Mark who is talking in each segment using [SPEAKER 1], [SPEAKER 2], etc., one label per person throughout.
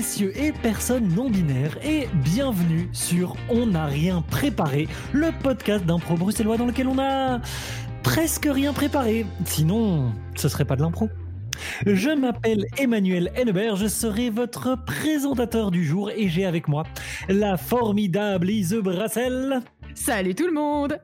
[SPEAKER 1] messieurs et personnes non binaires et bienvenue sur On n'a rien préparé, le podcast d'impro bruxellois dans lequel on a presque rien préparé. Sinon, ce serait pas de l'impro. Je m'appelle Emmanuel Hennebert, je serai votre présentateur du jour et j'ai avec moi la formidable Ise Brassel
[SPEAKER 2] Salut tout le monde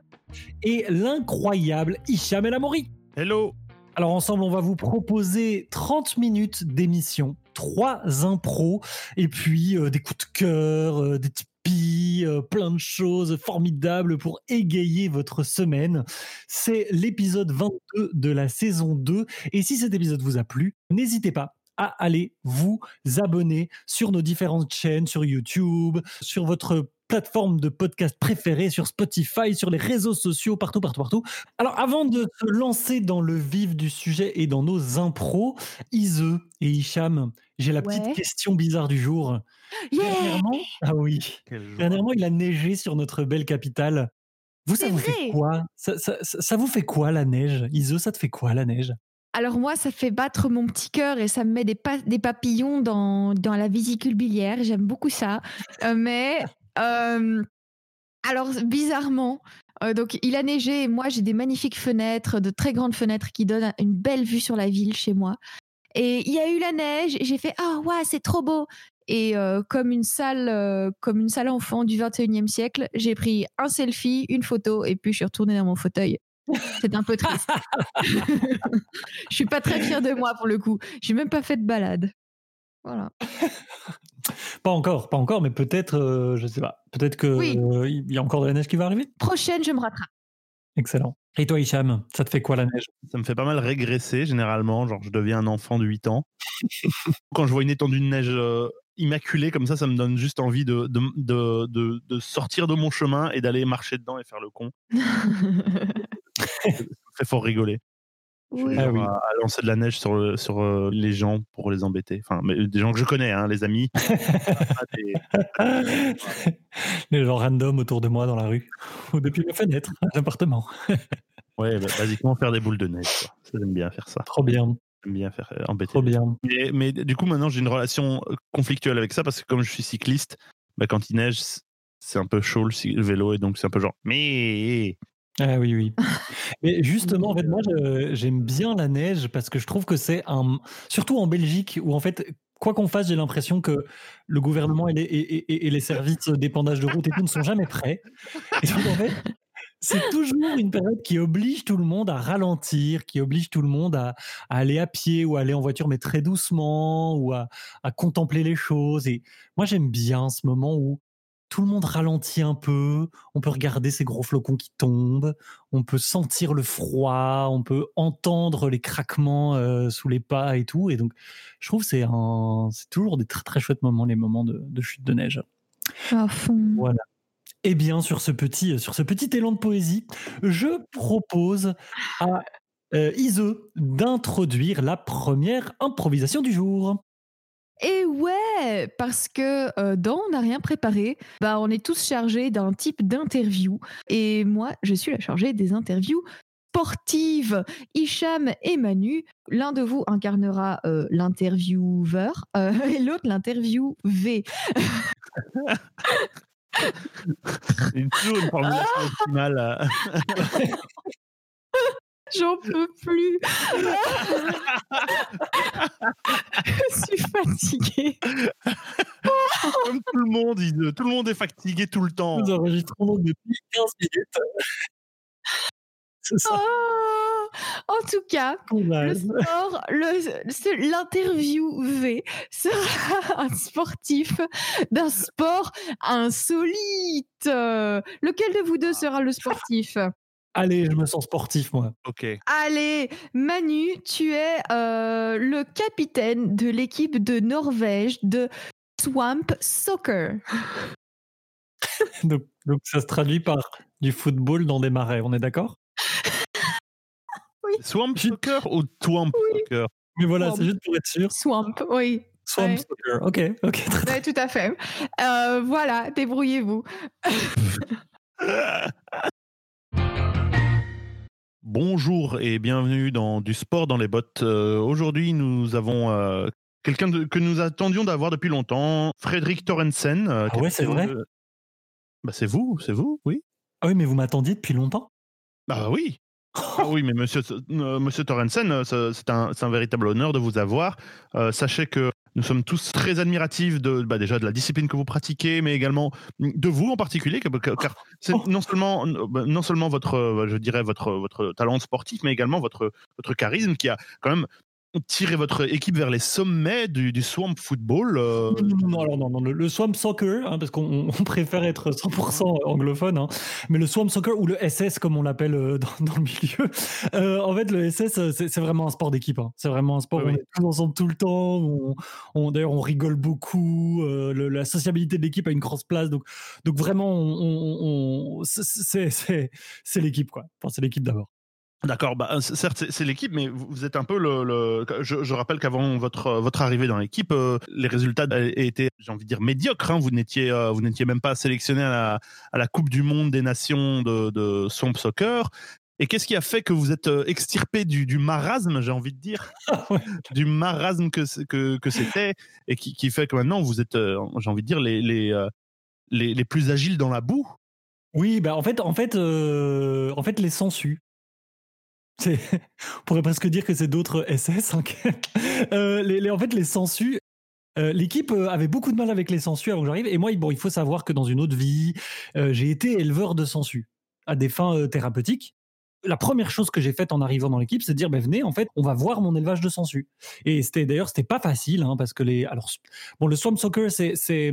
[SPEAKER 1] et l'incroyable Hicham El Amori.
[SPEAKER 3] Hello
[SPEAKER 1] Alors ensemble, on va vous proposer 30 minutes d'émission, trois impros et puis euh, des coups de cœur, euh, des tipis, euh, plein de choses formidables pour égayer votre semaine. C'est l'épisode 22 de la saison 2 et si cet épisode vous a plu, n'hésitez pas à aller vous abonner sur nos différentes chaînes, sur YouTube, sur votre plateforme de podcast préférée, sur Spotify, sur les réseaux sociaux, partout, partout, partout. Alors, avant de se lancer dans le vif du sujet et dans nos impros, Ise et Hicham, j'ai la petite
[SPEAKER 2] Ouais.
[SPEAKER 1] question bizarre du jour.
[SPEAKER 2] Yeah
[SPEAKER 1] Dernièrement, ah oui, dernièrement, il a neigé sur notre belle capitale. Vous, ça fait quoi? Ça, ça- ça- ça vous fait quoi la neige? Ise, ça te fait quoi la neige?
[SPEAKER 2] Alors moi, ça fait battre mon petit cœur et ça me met des, pa- des papillons dans, dans la vésicule biliaire. J'aime beaucoup ça. Euh, mais alors bizarrement, euh, donc il a neigé et moi j'ai des magnifiques fenêtres, de très grandes fenêtres qui donnent une belle vue sur la ville chez moi. Et il y a eu la neige et j'ai fait ah ouais c'est trop beau. Et euh, comme une salle euh, comme une salle enfant du 21e siècle, j'ai pris un selfie, une photo et puis je suis retournée dans mon fauteuil. C'est un peu triste. je suis pas très fière de moi pour le coup. J'ai même pas fait de balade. Voilà.
[SPEAKER 1] Pas encore, pas encore, mais peut-être, euh, je sais pas, peut-être que
[SPEAKER 2] Oui.
[SPEAKER 1] euh, il y a encore de la neige qui va arriver?
[SPEAKER 2] Prochaine, je me rattrape.
[SPEAKER 1] Excellent. Et toi, Hicham, ça te fait quoi la neige?
[SPEAKER 3] Ça me fait pas mal régresser généralement, genre je deviens un enfant de 8 ans. Quand je vois une étendue de neige euh, immaculée comme ça, ça me donne juste envie de, de, de, de- de sortir de mon chemin et d'aller marcher dedans et faire le con. Ça me fait fort rigoler.
[SPEAKER 2] Oui.
[SPEAKER 1] Ah oui.
[SPEAKER 3] à, à lancer de la neige sur, euh, les gens pour les embêter. Enfin, mais des gens que je connais, hein, les amis. Des-
[SPEAKER 1] Les gens random autour de moi dans la rue ou depuis ma fenêtre l'appartement.
[SPEAKER 3] Ouais, bah, basiquement faire des boules de neige. quoi. Ça, J'aime bien faire ça.
[SPEAKER 1] Trop bien,
[SPEAKER 3] J'aime bien faire euh, embêter.
[SPEAKER 1] trop bien.
[SPEAKER 3] Mais, mais du coup, maintenant, j'ai une relation euh, conflictuelle avec ça parce que comme je suis cycliste, bah, quand il neige, c'est un peu chaud le vélo et donc c'est un peu genre. Mais
[SPEAKER 1] Ah oui, oui. Mais justement, en fait, moi, je- j'aime bien la neige parce que je trouve que c'est un. Surtout en Belgique, où en fait, quoi qu'on fasse, j'ai l'impression que le gouvernement et les, et- et- et les services d'épandage de route et tout ne sont jamais prêts. Et donc, en fait, c'est toujours une période qui oblige tout le monde à ralentir, qui oblige tout le monde à, à aller à pied ou à aller en voiture, mais très doucement, ou à, à contempler les choses. Et moi, j'aime bien ce moment où tout le monde ralentit un peu, on peut regarder ces gros flocons qui tombent, on peut sentir le froid, on peut entendre les craquements euh, sous les pas et tout. Et donc, je trouve que c'est un, c'est toujours des très très chouettes moments, les moments de, de chute de neige.
[SPEAKER 2] À fond.
[SPEAKER 1] Voilà. Eh bien, sur ce petit, sur ce petit élan de poésie, je propose à euh, Ise d'introduire la première improvisation du jour.
[SPEAKER 2] Et ouais, parce que euh, dans On n'a rien préparé, bah, on est tous chargés d'un type d'interview. Et moi, je suis la chargée des interviews sportives. Hicham et Manu, l'un de vous incarnera euh, l'intervieweur euh, et l'autre l'interviewé.
[SPEAKER 3] une, toujours une formulation optimale.
[SPEAKER 2] J'en peux plus. je suis fatiguée.
[SPEAKER 3] Comme tout le monde, il- tout le monde est fatigué tout le temps.
[SPEAKER 1] Nous enregistrons depuis 15 minutes. C'est ça.
[SPEAKER 2] Ah en tout cas, le sport, ce- l'interviewé sera un sportif d'un sport insolite. Lequel de vous deux sera le sportif?
[SPEAKER 1] Allez, je me sens sportif, moi.
[SPEAKER 3] Ok.
[SPEAKER 2] Allez, Manu, tu es euh, le capitaine de l'équipe de Norvège de Swamp Soccer.
[SPEAKER 1] Donc, donc ça se traduit par du football dans des marais, on est d'accord?
[SPEAKER 3] Swamp Soccer ou Twamp Soccer?
[SPEAKER 1] Mais voilà,
[SPEAKER 2] Swamp.
[SPEAKER 1] c'est juste pour être sûr.
[SPEAKER 2] Swamp, oui.
[SPEAKER 1] Swamp
[SPEAKER 2] Ouais.
[SPEAKER 1] soccer. Ok, ok,
[SPEAKER 2] Ouais, tout à fait. Euh, voilà, débrouillez-vous.
[SPEAKER 3] Bonjour et bienvenue dans du sport dans les bottes. Euh, Aujourd'hui, nous avons euh, quelqu'un que nous attendions d'avoir depuis longtemps, Frédéric Torrensen.
[SPEAKER 1] ah ouais, c'est vrai.
[SPEAKER 3] Bah, c'est vous, c'est vous, oui.
[SPEAKER 1] Ah oui, mais vous m'attendiez depuis longtemps.
[SPEAKER 3] Bah oui. Ah oui, mais monsieur, euh, monsieur Torrensen, euh, c'est un, un, véritable honneur de vous avoir. Euh, sachez que nous sommes tous très admiratifs de, bah déjà de la discipline que vous pratiquez, mais également de vous en particulier, car c'est oh. non seulement, non seulement votre, je dirais votre, votre talent sportif, mais également votre, votre charisme qui a quand même tirer votre équipe vers les sommets du, Swamp Football euh.
[SPEAKER 1] Non, non, non, non, le, Swamp Soccer, hein, parce qu'on préfère être 100% anglophone, hein, mais le Swamp Soccer ou le SS comme on l'appelle euh, dans, le milieu, euh, en fait le SS c'est vraiment un sport d'équipe, hein. c'est vraiment un sport où on est tous ensemble tout le temps, on, d'ailleurs on rigole beaucoup, la sociabilité de l'équipe a une grosse place, donc, donc vraiment on, c'est l'équipe quoi, enfin, c'est l'équipe d'abord.
[SPEAKER 3] D'accord, bah, euh, certes c'est l'équipe, mais vous êtes un peu le. Je, rappelle qu'avant votre votre arrivée dans l'équipe, euh, les résultats étaient, j'ai envie de dire, médiocres. Hein. Vous n'étiez euh, vous n'étiez même pas sélectionné à la, à la, Coupe du Monde des Nations de, de Soccer. Et qu'est-ce qui a fait que vous êtes extirpé du, du marasme, j'ai envie de dire, ah du marasme que que, que c'était, et qui, qui, fait que maintenant vous êtes, j'ai envie de dire, les les, les les, plus agiles dans la boue?
[SPEAKER 1] Oui, bah en fait, en fait, en fait, les sangsues. On pourrait presque dire que c'est d'autres SS. Euh, en fait, les sensus, euh, l'équipe euh, avait beaucoup de mal avec les sensus avant que j'arrive. Et moi, bon, il faut savoir que dans une autre vie, j'ai été éleveur de sensus à des fins thérapeutiques. La première chose que j'ai faite en arrivant dans l'équipe, c'est de dire, ben, venez, en fait, on va voir mon élevage de sensus. Et c'était d'ailleurs, c'était pas facile, hein, parce que les, alors, bon, le swamp soccer, c'est, c'est,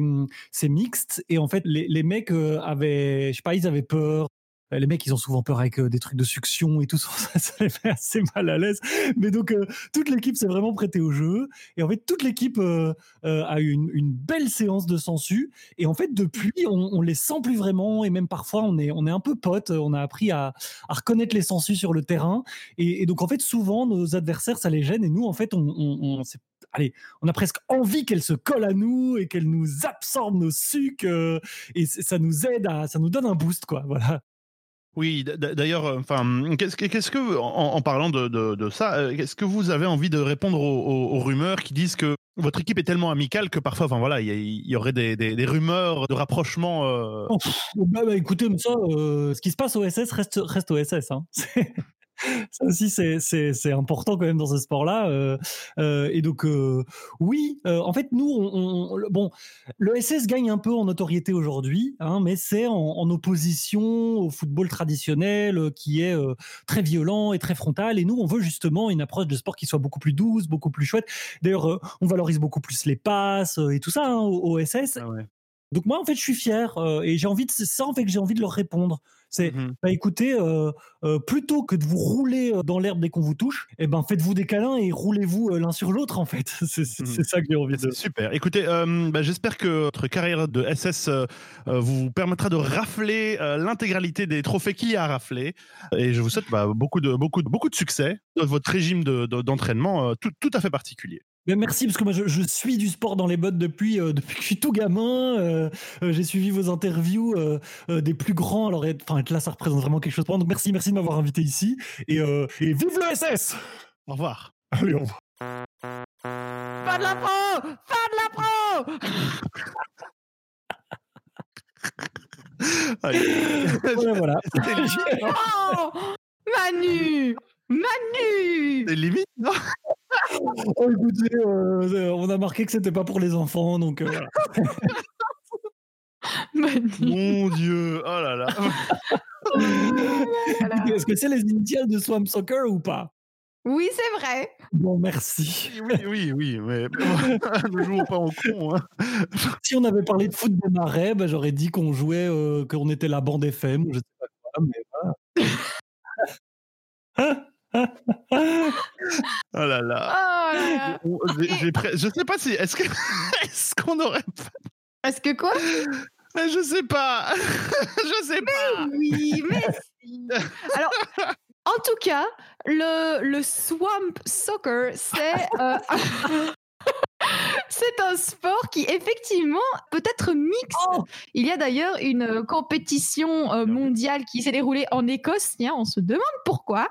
[SPEAKER 1] c'est mixte, et en fait, les, les mecs avaient, je sais pas, ils avaient peur euh, les mecs, ils ont souvent peur avec euh, des trucs de succion et tout ça, ça les fait assez mal à l'aise. Mais donc, euh, toute l'équipe s'est vraiment prêtée au jeu. Et en fait, toute l'équipe a eu une, belle séance de sensu. Et en fait, depuis, on, on, les sent plus vraiment. Et même parfois, on est, on est un peu potes. On a appris à, reconnaître les sensus sur le terrain. Et, donc, en fait, souvent, nos adversaires, ça les gêne. Et nous, en fait, on, allez, on a presque envie qu'elle se colle à nous et qu'elle nous absorbe nos sucres. et ça nous aide à, ça nous donne un boost, quoi. Voilà.
[SPEAKER 3] Oui, d'ailleurs, euh, enfin, qu'est-ce que, en, parlant de, ça, euh, est-ce que vous avez envie de répondre aux, rumeurs qui disent que votre équipe est tellement amicale que parfois, enfin voilà, il y, aurait des, rumeurs de rapprochement. Euh...
[SPEAKER 1] Oh, bah, bah, écoutez, ça, ce qui se passe au SS reste, reste au SS. Hein. ça aussi c'est important quand même dans ce sport-là. Euh, euh, et donc euh, oui, en fait nous, on, bon, le SS gagne un peu en notoriété aujourd'hui, hein, mais c'est en, opposition au football traditionnel qui est très violent et très frontal. Et nous, on veut justement une approche de sport qui soit beaucoup plus douce, beaucoup plus chouette. D'ailleurs, on valorise beaucoup plus les passes et tout ça hein, au, SS. Ah donc moi, en fait, je suis fier et j'ai envie de ça en fait que j'ai envie de leur répondre. C'est, mmh bah, écoutez, euh, euh, plutôt que de vous rouler euh, dans l'herbe dès qu'on vous touche, eh ben faites-vous des câlins et roulez-vous l'un sur l'autre en fait. C'est, mmh ça que j'ai envie de.
[SPEAKER 3] Super. Écoutez, bah, j'espère que votre carrière de SS vous permettra de rafler l'intégralité des trophées qu'il y a à rafler. Et je vous souhaite bah, beaucoup de beaucoup de beaucoup de succès dans votre régime de, d'entraînement tout, tout à fait particulier
[SPEAKER 1] merci parce que moi je, suis du sport dans les bottes depuis euh, depuis que je suis tout gamin. Euh, euh, j'ai suivi vos interviews des plus grands. Alors enfin être là ça représente vraiment quelque chose pour moi. Donc merci merci de m'avoir invité ici et, et vive le SS.
[SPEAKER 3] Au revoir.
[SPEAKER 1] Allez au revoir.
[SPEAKER 2] Pas de la pro, pas de la pro.
[SPEAKER 1] voilà. voilà.
[SPEAKER 2] oh, Manu, Manu.
[SPEAKER 3] C'est limite non?
[SPEAKER 1] Oh, écoutez, euh, on a marqué que c'était pas pour les enfants, donc. Euh,
[SPEAKER 3] Mon Dieu, oh là là.
[SPEAKER 1] Est-ce que c'est les initiales de Swamp Soccer ou pas?
[SPEAKER 2] Oui, c'est vrai.
[SPEAKER 1] Bon, merci.
[SPEAKER 3] Oui, oui, oui, mais ne jouons pas en con. Hein.
[SPEAKER 1] Si on avait parlé de foot de marais, ben, j'aurais dit qu'on jouait, euh, qu'on était la bande FM, je sais pas quoi, mais
[SPEAKER 3] voilà. Oh là là.
[SPEAKER 2] Oh
[SPEAKER 3] je sais pas si. Est-ce que est-ce qu'on aurait.
[SPEAKER 2] Est-ce que quoi?
[SPEAKER 3] Je sais pas. je sais pas.
[SPEAKER 2] oui, merci. Alors, en tout cas, le, le Swamp Soccer, c'est. Euh, c'est un sport qui effectivement peut être mixte. Oh il y a d'ailleurs une euh, compétition euh, mondiale qui s'est déroulée en Écosse, on se demande pourquoi,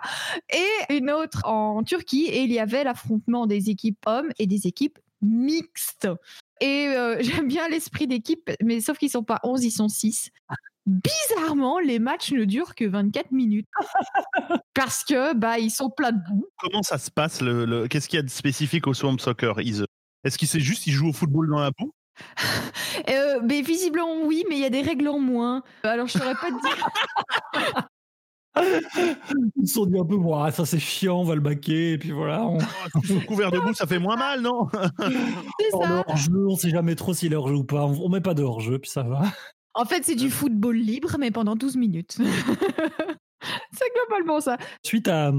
[SPEAKER 2] et une autre en Turquie, et il y avait l'affrontement des équipes hommes et des équipes mixte. Et euh, j'aime bien l'esprit d'équipe, mais sauf qu'ils sont pas 11, ils sont 6. Bizarrement, les matchs ne durent que 24 minutes. Parce que bah ils sont pleins de boue.
[SPEAKER 3] Comment ça se passe le, le- Qu'est-ce qu'il y a de spécifique au Swamp Soccer Is- Est-ce qu'il c'est juste qu'ils jouent au football dans la boue?
[SPEAKER 2] Euh, mais visiblement oui, mais il y a des règles en moins. Alors je saurais pas te dire.
[SPEAKER 1] Ils se sont dit un peu, Ouah, ça c'est chiant, on va le baquer, et puis voilà. On,
[SPEAKER 3] sont couverts de boue, ça fait moins mal, non?
[SPEAKER 2] C'est
[SPEAKER 1] on
[SPEAKER 2] ça.
[SPEAKER 1] on sait jamais trop s'il est hors-jeu ou pas. On, met pas de hors-jeu, puis ça va.
[SPEAKER 2] En fait, c'est du football libre, mais pendant 12 minutes. c'est globalement ça.
[SPEAKER 1] Suite à,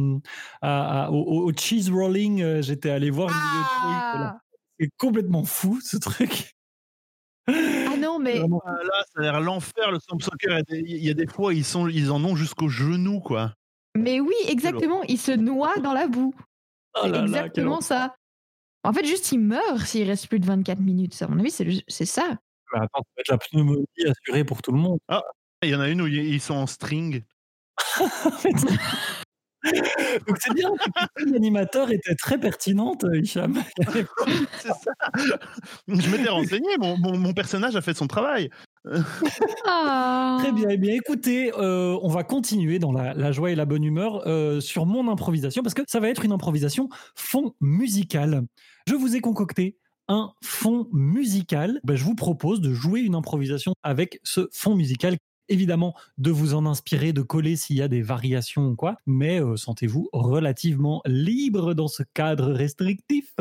[SPEAKER 1] à- à- au, cheese rolling, euh, j'étais allé voir une vidéo de truc, voilà.
[SPEAKER 2] Ah,
[SPEAKER 1] C'est complètement fou ce truc.
[SPEAKER 2] Ah non, mais
[SPEAKER 1] Vraiment.
[SPEAKER 3] Ah, Là, ça a l'air l'enfer, le Swamp Soccer. Il y a des- fois, ils, sont, ils en ont jusqu'au genou, quoi.
[SPEAKER 2] Mais oui, exactement. Il se noie dans la boue.
[SPEAKER 1] Oh là,
[SPEAKER 2] exactement ça. En fait, juste il meurt s'il reste plus de 24 minutes. À mon avis, c'est ça.
[SPEAKER 1] Mais attends, ça va être la pneumonie assurée pour tout le monde.
[SPEAKER 3] Il y en a une où ils ils sont en string.
[SPEAKER 1] Donc c'est bien. L'animateur était très pertinente, Hicham.
[SPEAKER 3] C'est ça. Je m'étais renseigné, mon, mon- mon personnage a fait son travail.
[SPEAKER 2] Ah.
[SPEAKER 1] Très bien. Eh bien, écoutez, euh, on va continuer dans la, la joie et la bonne humeur euh, sur mon improvisation parce que ça va être une improvisation fond musical. Je vous ai concocté un fond musical. Ben, je vous propose de jouer une improvisation avec ce fond musical. Évidemment, de vous en inspirer, de coller s'il y a des variations ou quoi, mais euh, sentez-vous relativement libre dans ce cadre restrictif.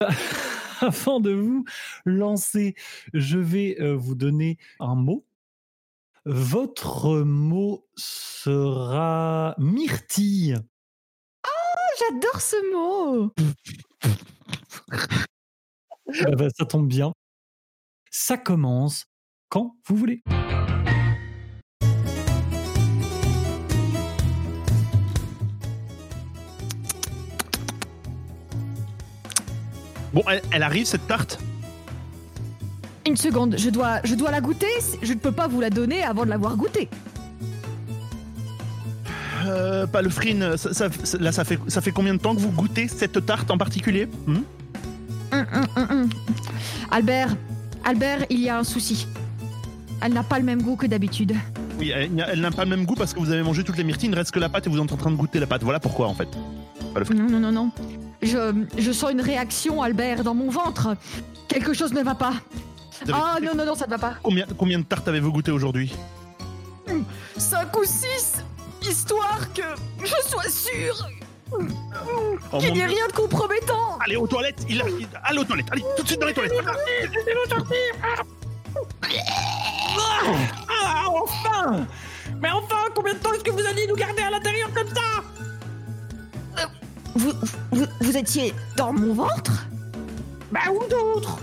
[SPEAKER 1] Avant de vous lancer, je vais euh, vous donner un mot. Votre mot sera myrtille.
[SPEAKER 2] J'adore ce mot.
[SPEAKER 1] Ah bah, ça tombe bien. Ça commence quand vous voulez.
[SPEAKER 3] Bon, elle, elle arrive, cette tarte
[SPEAKER 2] Une seconde, je dois, je dois la goûter. Je ne peux pas vous la donner avant de l'avoir goûtée.
[SPEAKER 3] euh, Pas le frine. Ça, ça- ça- là, ça fait, ça fait combien de temps que vous goûtez cette tarte en particulier? Hmm?
[SPEAKER 2] Hum, hum, hum, hum. Albert, Albert, il y a un souci. Elle n'a pas le même goût que d'habitude.
[SPEAKER 3] Oui, elle, elle n'a pas le même goût parce que vous avez mangé toutes les myrtilles, il ne reste que la pâte et vous êtes en train de goûter la pâte. Voilà pourquoi, en fait.
[SPEAKER 2] Non, non, non, non. Je, je sens une réaction, Albert, dans mon ventre. Quelque chose ne va pas. Ah non, non, non, ça ne va pas.
[SPEAKER 3] Combien, combien de tartes avez-vous goûté aujourd'hui
[SPEAKER 2] 5 ou 6 Histoire que je sois sûre
[SPEAKER 3] Oh,
[SPEAKER 2] qu'il n'y ait rien de compromettant.
[SPEAKER 3] Allez aux toilettes, il arrive. Allez aux toilettes, allez, tout de suite dans les toilettes.
[SPEAKER 1] Ah, enfin Mais enfin, combien de temps est-ce que vous alliez nous garder à l'intérieur comme ça?
[SPEAKER 2] Vous, vous, vous étiez dans mon ventre?
[SPEAKER 1] Bah, où d'autre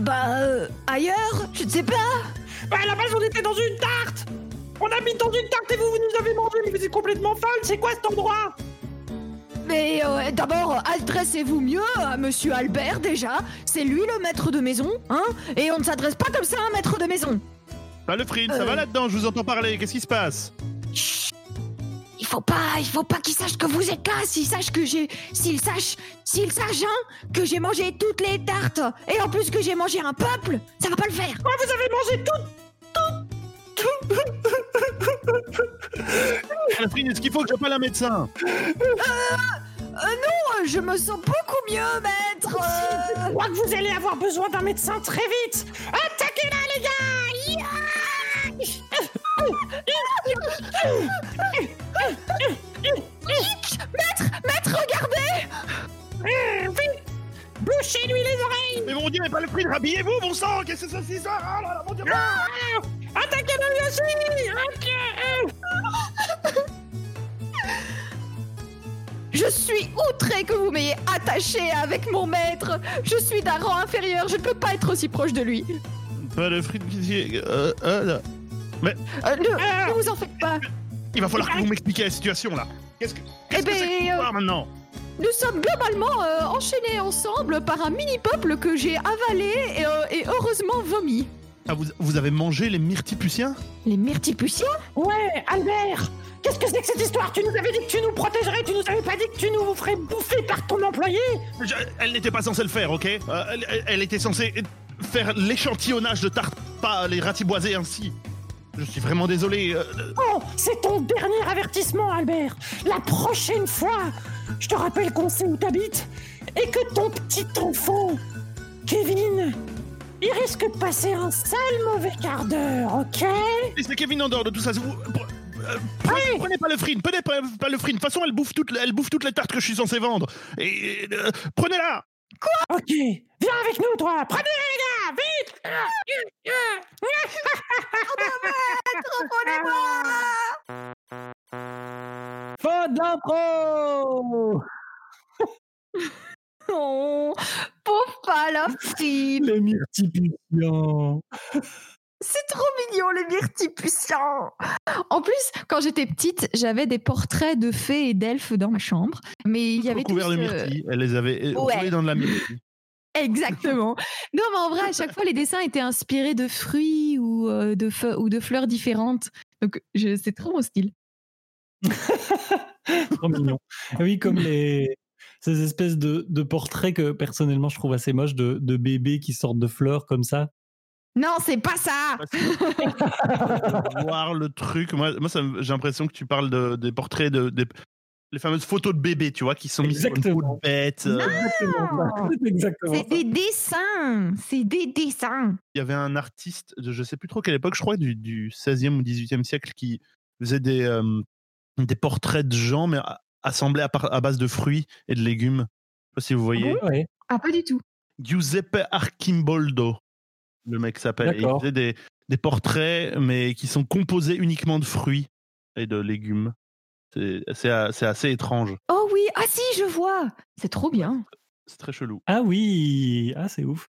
[SPEAKER 2] Bah, euh, ailleurs Je ne sais pas.
[SPEAKER 1] Bah, à la base, on était dans une tarte On habite dans une tarte et vous, vous nous avez mangé, mais vous êtes complètement folle C'est quoi cet endroit?
[SPEAKER 2] Mais euh, d'abord, adressez-vous mieux à Monsieur Albert déjà. C'est lui le maître de maison, hein Et on ne s'adresse pas comme ça à un maître de maison.
[SPEAKER 3] Pas le ça
[SPEAKER 2] Euh.
[SPEAKER 3] va là-dedans, je vous entends parler. Qu'est-ce qui se passe?
[SPEAKER 2] Chut Il faut pas, il faut pas qu'il sache que vous êtes là. S'il sache que j'ai, s'il sache, s'il sache, hein, que j'ai mangé toutes les tartes et en plus que j'ai mangé un peuple, ça va pas le faire.
[SPEAKER 1] Quoi, vous avez mangé tout
[SPEAKER 3] Pas le frine, est-ce qu'il faut que j'appelle un médecin?
[SPEAKER 2] Oh, je me sens beaucoup mieux, maître. Euh,
[SPEAKER 1] Je crois que vous allez avoir besoin d'un médecin très vite Attaquez-la, les gars
[SPEAKER 2] maître, regardez.
[SPEAKER 1] Euh, Vite Bouchez-lui les oreilles
[SPEAKER 3] Mais mon dieu, mais pas le frine, rhabillez-vous, bon sang Qu'est-ce que c'est ça, c'est ça Oh là là, mon dieu
[SPEAKER 1] Ah Attaquez-le lui aussi Ok.
[SPEAKER 2] Je suis outré que vous m'ayez attaché avec mon maître. Je suis d'un rang inférieur. Je ne peux pas être aussi proche de lui.
[SPEAKER 3] Pas le frine, euh, euh, là.
[SPEAKER 2] Euh, ne,
[SPEAKER 1] Ah.
[SPEAKER 2] ne vous en faites pas.
[SPEAKER 3] Il va falloir que vous m'expliquiez la situation là. Qu'est-ce que
[SPEAKER 2] Eh
[SPEAKER 3] que c'est que cette
[SPEAKER 2] ben,
[SPEAKER 3] histoire, maintenant
[SPEAKER 2] Nous sommes globalement euh, enchaînés ensemble par un mini-peuple que j'ai avalé et, euh, et heureusement vomi.
[SPEAKER 3] Ah, vous, vous avez mangé les myrtipuciens
[SPEAKER 2] Les myrtipuciens
[SPEAKER 4] Ouais, Albert Qu'est-ce que c'est que cette histoire? Tu nous avais dit que tu nous protégerais, tu nous avais pas dit que tu nous ferais bouffer par ton employé
[SPEAKER 3] Je- Elle n'était pas censée le faire, ok? Euh, elle, elle- elle était censée faire l'échantillonnage de tarte, pas les ratiboiser ainsi. Je suis vraiment désolé. euh,
[SPEAKER 4] Oh, c'est ton dernier avertissement, Albert La prochaine fois, je te rappelle qu'on sait où t'habites et que ton petit enfant, Kevin, il risque de passer un sale mauvais quart d'heure, ok?
[SPEAKER 3] C'est Kevin en dehors de tout ça. Vous, euh, prenez, prenez pas le frine, prenez pas, pas le frine. De toute façon, elle bouffe, toutes, elle bouffe toutes les tartes que je suis censé vendre. Et euh, prenez-la
[SPEAKER 4] Ok, viens avec nous, toi Prenez les gars, vite
[SPEAKER 1] Fin de l'impro
[SPEAKER 2] Oh, pauvre palafrine
[SPEAKER 1] Les myrtipuciens
[SPEAKER 2] C'est trop mignon, les myrtipuciens En plus, quand j'étais petite, j'avais des portraits de fées et d'elfes dans ma chambre. Mais il y avait
[SPEAKER 3] Recouvert
[SPEAKER 2] tous,
[SPEAKER 3] de
[SPEAKER 2] euh,
[SPEAKER 3] myrtilles. Elle les avait
[SPEAKER 2] Ouais.
[SPEAKER 3] dans de la myrtille.
[SPEAKER 2] Exactement. Non, mais en vrai, à chaque fois, les dessins étaient inspirés de fruits ou, euh, de, ou de fleurs différentes. Donc, c'est trop mon style.
[SPEAKER 1] Trop mignon. Oui, comme les ces espèces de, de portraits que personnellement je trouve assez moches de, de bébés qui sortent de fleurs comme ça.
[SPEAKER 2] Non, c'est pas ça
[SPEAKER 3] Voir le truc. Moi, moi j'ai l'impression que tu parles de, des portraits de. Des, les fameuses photos de bébés, tu vois, qui sont mises sur une peau de bête. euh,
[SPEAKER 1] Exactement ça. C'est
[SPEAKER 2] des dessins C'est des dessins
[SPEAKER 3] il y avait un artiste, de, je sais plus trop quelle époque, je crois du, du 16e ou 18e siècle, qui faisait des, euh, des portraits de gens, mais assemblés à, par- à base de fruits et de légumes. Je sais pas si vous voyez.
[SPEAKER 1] Ouais.
[SPEAKER 2] Ah, pas du tout.
[SPEAKER 3] Giuseppe Archimboldo, le mec s'appelle. Il faisait des, des portraits, mais qui sont composés uniquement de fruits et de légumes. C'est assez étrange.
[SPEAKER 2] Oh oui, ah si, je vois C'est trop bien.
[SPEAKER 3] C'est très chelou.
[SPEAKER 1] Ah oui, ah c'est ouf.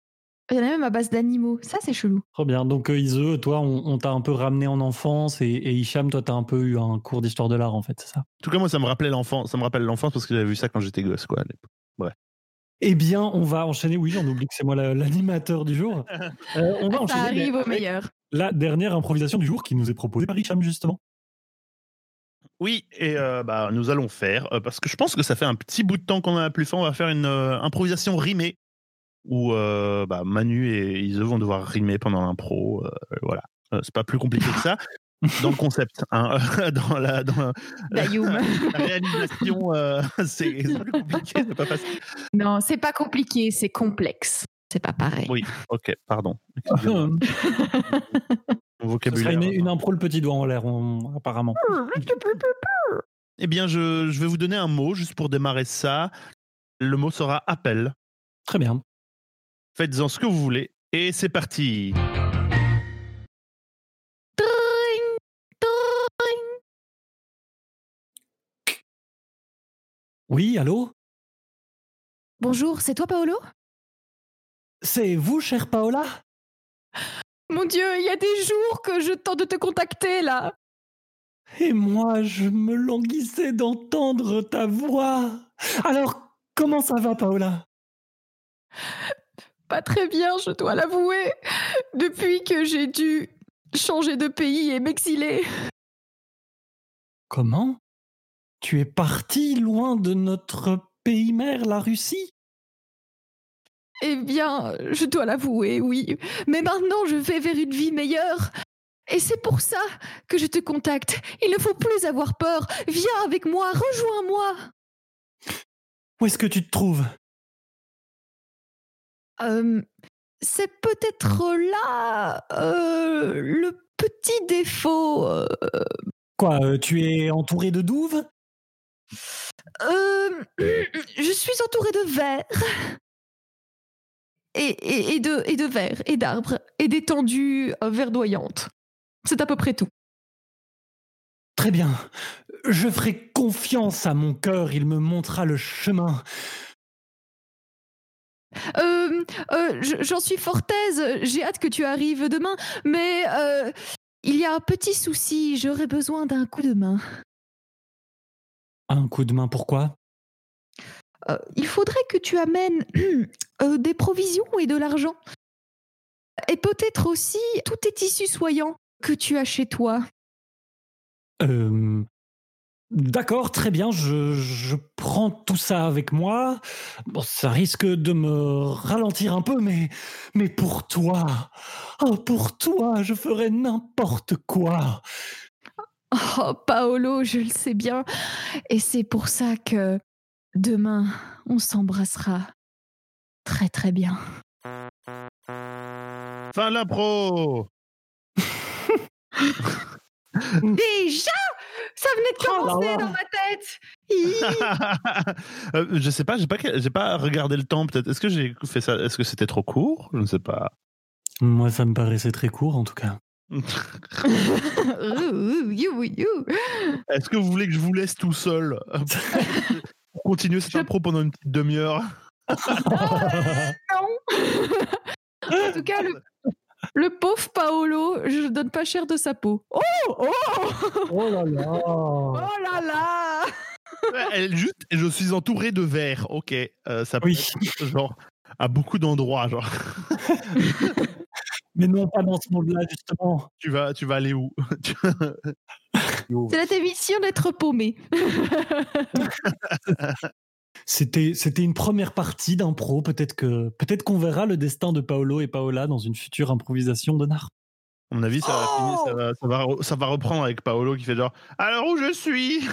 [SPEAKER 2] Il y en a même à base d'animaux. Ça, c'est chelou.
[SPEAKER 1] Trop bien. Donc euh, Ise, toi, on, on t'a un peu ramené en enfance et, et Hicham, toi, t'as un peu eu un cours d'histoire de l'art en fait, c'est ça?
[SPEAKER 3] En tout cas, moi, ça me rappelait l'enfance. Ça me rappelle l'enfance parce que j'avais vu ça quand j'étais gosse, quoi. à l'époque.
[SPEAKER 1] Eh bien, on va enchaîner. Oui, j'en oublie que c'est moi la- l'animateur du jour. Euh, on va
[SPEAKER 2] Ça
[SPEAKER 1] enchaîner
[SPEAKER 2] arrive au meilleur.
[SPEAKER 1] la dernière improvisation du jour qui nous est proposée par Hicham justement.
[SPEAKER 3] Oui, et euh, bah, nous allons faire, euh, parce que je pense que ça fait un petit bout de temps qu'on en a plus fait, on va faire une euh, improvisation rimée, où euh, bah, Manu et Ise vont devoir rimer pendant l'impro. euh, voilà, Euh, c'est pas plus compliqué que ça. Dans le concept, hein, dans, la, dans la-
[SPEAKER 2] Dayoum.
[SPEAKER 3] la réalisation, euh, c'est c'est plus compliqué, c'est pas facile.
[SPEAKER 2] non, c'est pas compliqué, c'est complexe. C'est pas pareil.
[SPEAKER 3] Oui, ok, pardon. Vocabulaire.
[SPEAKER 1] une, une impro le petit doigt en l'air, apparemment.
[SPEAKER 3] Eh bien, je, je vais vous donner un mot juste pour démarrer ça. Le mot sera appel.
[SPEAKER 1] Très bien.
[SPEAKER 3] Faites-en ce que vous voulez. Et c'est parti.
[SPEAKER 2] Tring, tring.
[SPEAKER 1] Oui, allô?
[SPEAKER 2] Bonjour, c'est toi Paolo?
[SPEAKER 1] C'est vous, chère Paola?
[SPEAKER 2] Mon Dieu, il y a des jours que je tente de te contacter là.
[SPEAKER 1] Et moi, je me languissais d'entendre ta voix. Alors, comment ça va, Paola?
[SPEAKER 2] Pas très bien, je dois l'avouer. Depuis que j'ai dû changer de pays et m'exiler.
[SPEAKER 1] Comment? Tu es parti loin de notre pays mère, la Russie?
[SPEAKER 2] Eh bien, je dois l'avouer, oui. Mais maintenant, je vais vers une vie meilleure. Et c'est pour ça que je te contacte. Il ne faut plus avoir peur. Viens avec moi, rejoins-moi.
[SPEAKER 1] Où est-ce que tu te trouves?
[SPEAKER 2] Euh, c'est peut-être là euh, le petit défaut. euh,
[SPEAKER 1] Quoi, tu es entouré de douves?
[SPEAKER 2] Euh, je suis entourée de vers. Et, et, et de, et de vers, et d'arbres, et d'étendues euh, verdoyantes. C'est à peu près tout.
[SPEAKER 1] Très bien. Je ferai confiance à mon cœur, il me montrera le chemin.
[SPEAKER 2] Euh, euh, je- J'en suis fort aise, j'ai hâte que tu arrives demain, mais euh, il y a un petit souci, j'aurais besoin d'un coup de main.
[SPEAKER 1] Un coup de main, pourquoi?
[SPEAKER 2] Euh, il faudrait que tu amènes euh, des provisions et de l'argent. Et peut-être aussi tous tes tissus soyants que tu as chez toi.
[SPEAKER 1] Euh, D'accord, très bien, je, je prends tout ça avec moi. Bon, ça risque de me ralentir un peu, mais, mais pour toi, oh, pour toi, je ferais n'importe quoi.
[SPEAKER 2] Oh, Paolo, je le sais bien. Et c'est pour ça que demain, on s'embrassera très très bien.
[SPEAKER 3] Fin de l'impro
[SPEAKER 2] Déjà? Ça venait de
[SPEAKER 1] Oh là
[SPEAKER 2] commencer
[SPEAKER 1] là.
[SPEAKER 2] dans ma tête.
[SPEAKER 3] Euh, Je sais pas, j'ai pas, j'ai pas regardé le temps peut-être. Est-ce que j'ai fait ça? Est-ce que c'était trop court? Je ne sais pas.
[SPEAKER 1] Moi, ça me paraissait très court, en tout cas.
[SPEAKER 3] Est-ce que vous voulez que je vous laisse tout seul? Pour continuer cette
[SPEAKER 2] Je-
[SPEAKER 3] impro pendant une petite demi-heure
[SPEAKER 2] Non En tout cas, le, le pauvre Paolo, je ne donne pas cher de sa peau. Oh Oh
[SPEAKER 1] Oh là là
[SPEAKER 2] Oh là là
[SPEAKER 3] Elle juste, je suis entouré de verre. Ok, euh, ça peut
[SPEAKER 1] Oui,
[SPEAKER 3] être, genre à beaucoup d'endroits. Genre,
[SPEAKER 1] mais non, pas dans ce monde-là, justement.
[SPEAKER 3] tu vas, tu vas aller où?
[SPEAKER 2] C'est la démission d'être paumé.
[SPEAKER 1] C'était, c'était une première partie d'impro. Peut-être que, peut-être qu'on verra le destin de Paolo et Paola dans une future improvisation de Nard.
[SPEAKER 3] À mon avis, ça va, finir- ça, va, ça, va, re- ça va reprendre avec Paolo qui fait genre Alors où je suis?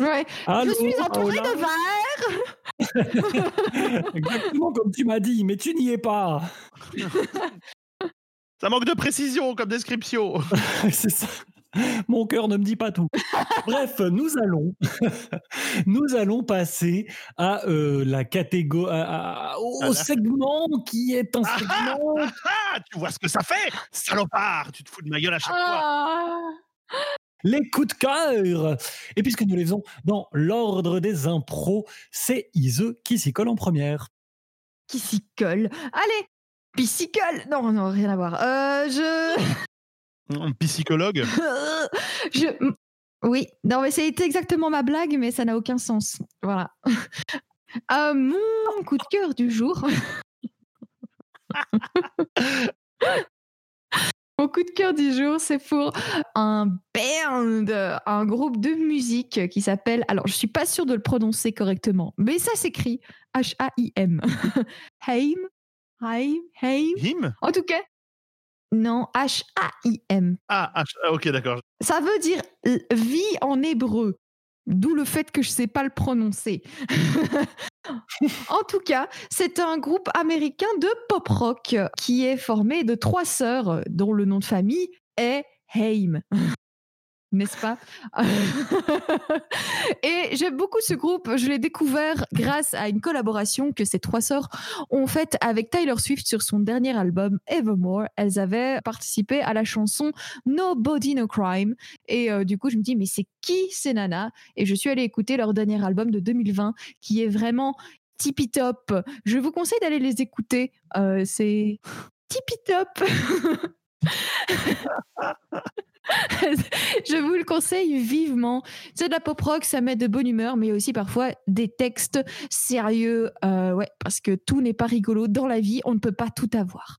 [SPEAKER 2] Ouais.
[SPEAKER 1] Allô,
[SPEAKER 2] je suis entourée
[SPEAKER 1] Paola
[SPEAKER 2] de verre
[SPEAKER 1] Exactement comme tu m'as dit, mais tu n'y es pas.
[SPEAKER 3] Ça manque de précision comme description.
[SPEAKER 1] C'est ça. Mon cœur ne me dit pas tout. Bref, nous allons, nous allons passer à euh, la catégorie, au
[SPEAKER 3] Ah,
[SPEAKER 1] segment qui est un
[SPEAKER 3] Ah,
[SPEAKER 1] segment.
[SPEAKER 3] Ah, tu vois ce que ça fait Salopard Tu te fous de ma gueule à chaque fois.
[SPEAKER 2] Ah.
[SPEAKER 1] les coups de cœur. Et puisque nous les faisons dans l'ordre des impros, c'est Ise qui s'y colle en première.
[SPEAKER 2] Qui s'y colle Allez Piscicole Non, non, rien à voir. Euh, je...
[SPEAKER 3] Un Psychologue?
[SPEAKER 2] Je... Oui, non, mais c'était exactement ma blague, mais ça n'a aucun sens. Voilà. Euh, mon coup de cœur du jour. Mon coup de cœur du jour, c'est pour un band, un groupe de musique qui s'appelle. Alors, je suis pas sûre de le prononcer correctement, mais ça s'écrit H-A-I-M. Haim Haim Haim?
[SPEAKER 3] Him
[SPEAKER 2] En tout cas, non, H-A-I-M.
[SPEAKER 3] ah, ah, ah, ok, d'accord.
[SPEAKER 2] Ça veut dire vie en hébreu. D'où le fait que je sais pas le prononcer. en tout cas, c'est un groupe américain de pop rock qui est formé de trois sœurs dont le nom de famille est Haim. N'est-ce pas? Et j'aime beaucoup ce groupe. Je l'ai découvert grâce à une collaboration que ces trois sœurs ont faite avec Tyler Swift sur son dernier album Evermore. Elles avaient participé à la chanson Nobody No Crime. Et euh, du coup, je me dis, mais c'est qui ces nanas? Et je suis allée écouter leur dernier album de 2020 qui est vraiment tippy top. Je vous conseille d'aller les écouter. Euh, c'est tippy top. je vous le conseille vivement. C'est de la pop rock, ça met de bonne humeur, mais aussi parfois des textes sérieux. Euh, ouais, parce que tout n'est pas rigolo dans la vie, on ne peut pas tout avoir.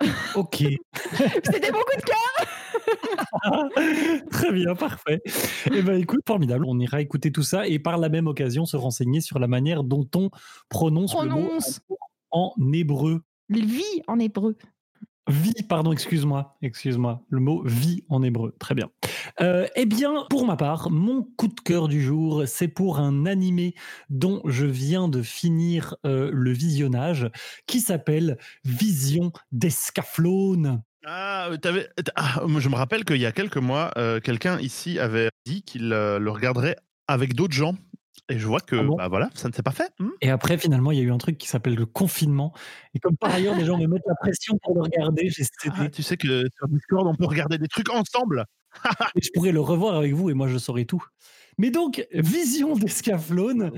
[SPEAKER 1] Ok.
[SPEAKER 2] C'était mon coup de cœur.
[SPEAKER 1] Très bien, parfait. Eh ben, écoute, formidable. On ira écouter tout ça et par la même occasion se renseigner sur la manière dont on prononce, le mot
[SPEAKER 2] Prononce
[SPEAKER 1] en hébreu.
[SPEAKER 2] vie en hébreu.
[SPEAKER 1] Vie, pardon, excuse-moi, excuse-moi. Le mot vie en hébreu. Très bien. Euh, eh bien, pour ma part, mon coup de cœur du jour, c'est pour un animé dont je viens de finir euh, le visionnage, qui s'appelle Vision d'Escaflowne.
[SPEAKER 3] Ah, euh, ah, je me rappelle qu'il y a quelques mois, quelqu'un ici avait dit qu'il le regarderait avec d'autres gens. Et je vois que,
[SPEAKER 1] Ah bon
[SPEAKER 3] bah voilà, ça ne s'est pas fait. hmm.
[SPEAKER 1] Et après, finalement, il y a eu un truc qui s'appelle le confinement. Et comme par ailleurs, les gens me mettent la pression pour le regarder, j'ai.
[SPEAKER 3] Ah, tu sais que sur Discord, on peut regarder des trucs ensemble.
[SPEAKER 1] Et je pourrais le revoir avec vous et moi, je saurais tout. Mais donc, Vision d'Escaflowne,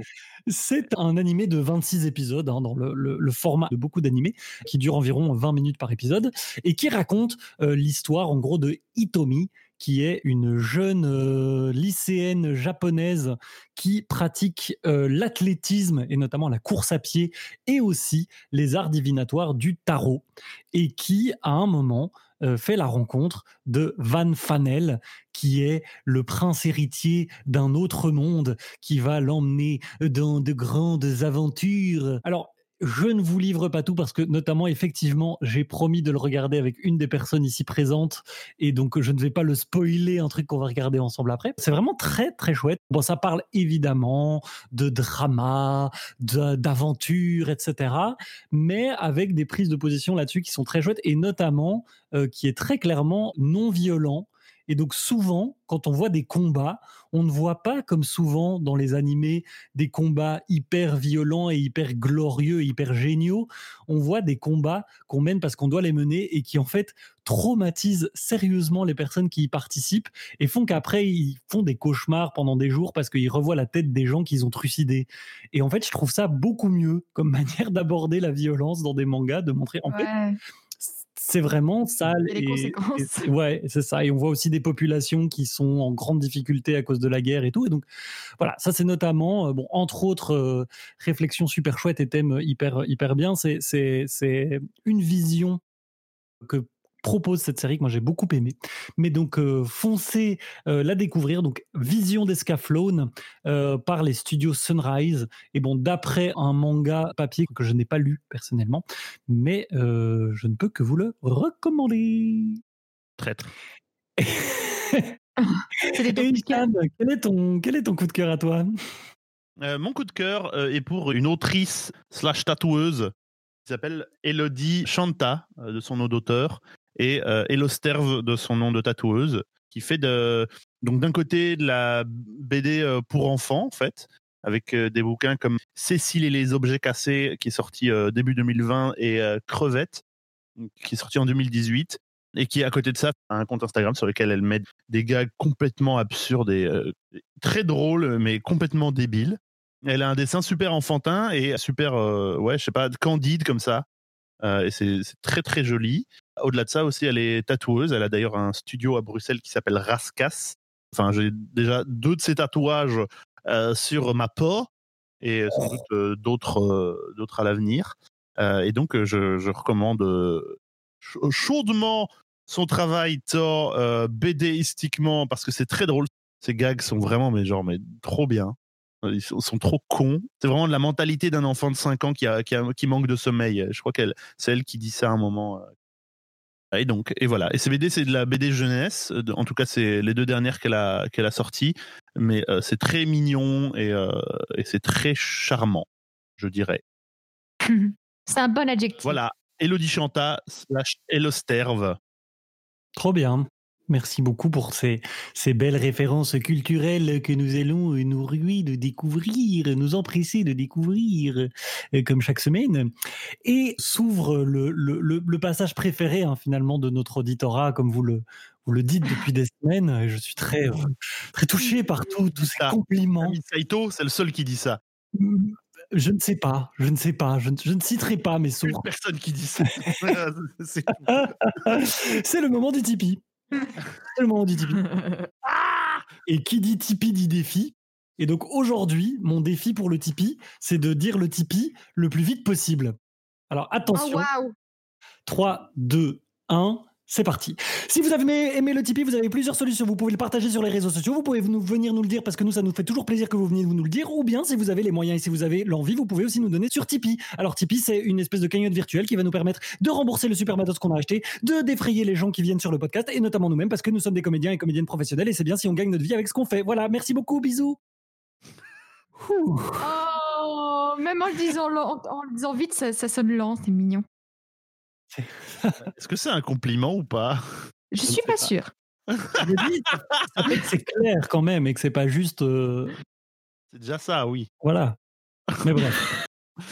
[SPEAKER 1] c'est un animé de 26 épisodes, hein, dans le, le- le format de beaucoup d'animés, qui dure environ 20 minutes par épisode, et qui raconte euh, l'histoire, en gros, de Hitomi, qui est une jeune euh, lycéenne japonaise qui pratique euh, l'athlétisme et notamment la course à pied et aussi les arts divinatoires du tarot et qui, à un moment, euh, fait la rencontre de Van Fanel, qui est le prince héritier d'un autre monde qui va l'emmener dans de grandes aventures. Alors, je ne vous livre pas tout parce que notamment effectivement j'ai promis de le regarder avec une des personnes ici présentes et donc je ne vais pas le spoiler un truc qu'on va regarder ensemble après. C'est vraiment très très chouette. Bon ça parle évidemment de drama, d'aventure, etc. Mais avec des prises de position là-dessus qui sont très chouettes et notamment euh, qui est très clairement non violent. Et donc souvent, quand on voit des combats, on ne voit pas comme souvent dans les animés des combats hyper violents et hyper glorieux, hyper géniaux. On voit des combats qu'on mène parce qu'on doit les mener et qui en fait traumatisent sérieusement les personnes qui y participent et font qu'après ils font des cauchemars pendant des jours parce qu'ils revoient la tête des gens qu'ils ont trucidés. Et en fait, je trouve ça beaucoup mieux comme manière d'aborder la violence dans des mangas, de montrer en fait
[SPEAKER 2] Ouais.
[SPEAKER 1] C'est vraiment sale.
[SPEAKER 2] Et les conséquences.
[SPEAKER 1] ouais, c'est ça. Et on voit aussi des populations qui sont en grande difficulté à cause de la guerre et tout. Et donc, voilà, ça c'est notamment, euh, bon, entre autres euh, réflexions super chouettes et thèmes hyper, hyper bien. C'est, c'est, c'est une vision que propose cette série que moi j'ai beaucoup aimé. Mais donc euh, foncez euh, la découvrir. Donc Vision d'Escaflowne euh, par les studios Sunrise. Et bon, d'après un manga papier que je n'ai pas lu personnellement, mais euh, je ne peux que vous le recommander.
[SPEAKER 3] Traître.
[SPEAKER 1] Et quel est ton quel est ton coup de cœur à toi?
[SPEAKER 3] Euh, mon coup de cœur euh, est pour une autrice slash tatoueuse qui s'appelle Elodie Chanta, euh, de son nom d'auteur, et euh, Elosterve de son nom de tatoueuse, qui fait donc d'un côté de la BD euh, pour enfants, en fait, avec euh, des bouquins comme Cécile et les objets cassés, qui est sorti euh, début 2020, et Crevette, qui est sorti en 2018, et qui, à côté de ça, a un compte Instagram sur lequel elle met des gags complètement absurdes et très drôles, mais complètement débiles. Elle a un dessin super enfantin et super, ouais, je sais pas, candide comme ça. Euh, et c'est très très joli. Au-delà de ça aussi, elle est tatoueuse. Elle a d'ailleurs un studio à Bruxelles qui s'appelle Rascas. Enfin, j'ai déjà deux de ses tatouages euh, sur ma peau et sans doute euh, d'autres euh, d'autres à l'avenir. Euh, et donc, euh, je, recommande euh, ch- chaudement son travail tant euh, BDistiquement parce que c'est très drôle. Ces gags sont vraiment, mais genre, mais trop bien. Ils sont, sont trop cons. C'est vraiment de la mentalité d'un enfant de 5 ans qui, a, qui, a- qui manque de sommeil. Je crois qu'elle, c'est elle qui dit ça à un moment. euh. Et donc, et voilà. Et ces BD, c'est de la BD jeunesse. En tout cas, c'est les deux dernières qu'elle a, qu'elle a sorties. Mais euh, c'est très mignon et, euh, et c'est très charmant, je dirais.
[SPEAKER 2] C'est un bon adjectif.
[SPEAKER 3] Voilà. Elodie Chanta slash Elosterve.
[SPEAKER 1] Trop bien. Merci beaucoup pour ces, ces belles références culturelles que nous allons euh, nous ruer de découvrir, nous empresser de découvrir, euh, comme chaque semaine. Et s'ouvre le, le, le- le passage préféré, hein, finalement, de notre auditorat, comme vous le, vous le dites depuis des semaines. Je suis très, euh, très touché par tout- tous ces
[SPEAKER 3] Ça.
[SPEAKER 1] compliments.
[SPEAKER 3] Saito, c'est le seul qui dit ça.
[SPEAKER 1] Je ne sais pas, je ne sais pas, je ne, je ne citerai pas mes
[SPEAKER 3] Une
[SPEAKER 1] sources.
[SPEAKER 3] personne qui dit ça. C'est
[SPEAKER 1] le moment du Tipeee. Le moment du Tipeee. Et qui dit Tipeee dit défi. Et donc aujourd'hui, mon défi pour le Tipeee, c'est de dire le Tipeee le plus vite possible. Alors
[SPEAKER 2] Oh
[SPEAKER 1] attention,
[SPEAKER 2] waouh
[SPEAKER 1] 3, 2, 1, c'est parti. Si vous avez aimé, le Tipeee, vous avez plusieurs solutions. Vous pouvez le partager sur les réseaux sociaux, vous pouvez nous, venir nous le dire parce que nous, ça nous fait toujours plaisir que vous veniez nous le dire. Ou bien, si vous avez les moyens et si vous avez l'envie, vous pouvez aussi nous donner sur Tipeee. Alors Tipeee, c'est une espèce de cagnotte virtuelle qui va nous permettre de rembourser le super matos qu'on a acheté, de défrayer les gens qui viennent sur le podcast et notamment nous-mêmes parce que nous sommes des comédiens et comédiennes professionnels et c'est bien si on gagne notre vie avec ce qu'on fait. Voilà, merci beaucoup, bisous.
[SPEAKER 2] Oh, même en le disant, lent- en le disant vite, ça, ça sonne lent, c'est mignon.
[SPEAKER 3] Est-ce que c'est un compliment ou pas?
[SPEAKER 2] Je
[SPEAKER 3] ne
[SPEAKER 2] suis pas
[SPEAKER 3] pas.
[SPEAKER 2] sûre.
[SPEAKER 1] Je dis, ça fait que c'est clair quand même et que c'est pas juste. euh,
[SPEAKER 3] C'est déjà ça, oui.
[SPEAKER 1] Voilà. Mais bref.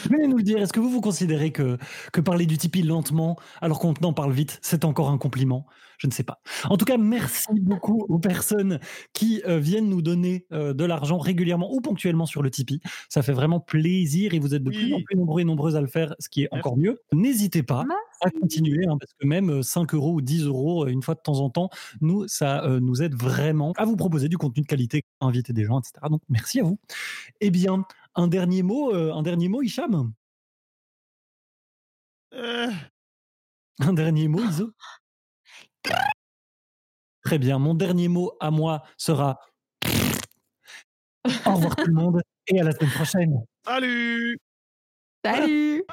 [SPEAKER 1] Venez nous le dire, est-ce que vous vous considérez que, que parler du Tipeee lentement alors qu'on en parle vite, c'est encore un compliment? Je ne sais pas. En tout cas, merci beaucoup aux personnes qui euh, viennent nous donner euh, de l'argent régulièrement ou ponctuellement sur le Tipeee. Ça fait vraiment plaisir et vous êtes de plus en plus nombreux et nombreuses à le faire, ce qui est
[SPEAKER 3] Merci.
[SPEAKER 1] encore mieux. N'hésitez pas à continuer, hein, parce que même euh, 5 euros ou 10 euros euh, une fois de temps en temps, nous, ça euh, nous aide vraiment à vous proposer du contenu de qualité, inviter des gens, etc. Donc, merci à vous. Eh bien, un dernier mot, euh, un dernier mot, Hicham?
[SPEAKER 3] Euh,
[SPEAKER 1] Un dernier mot, Iso? Très bien. Mon dernier mot à moi sera au revoir tout le monde et à la semaine prochaine.
[SPEAKER 3] Salut.
[SPEAKER 2] Salut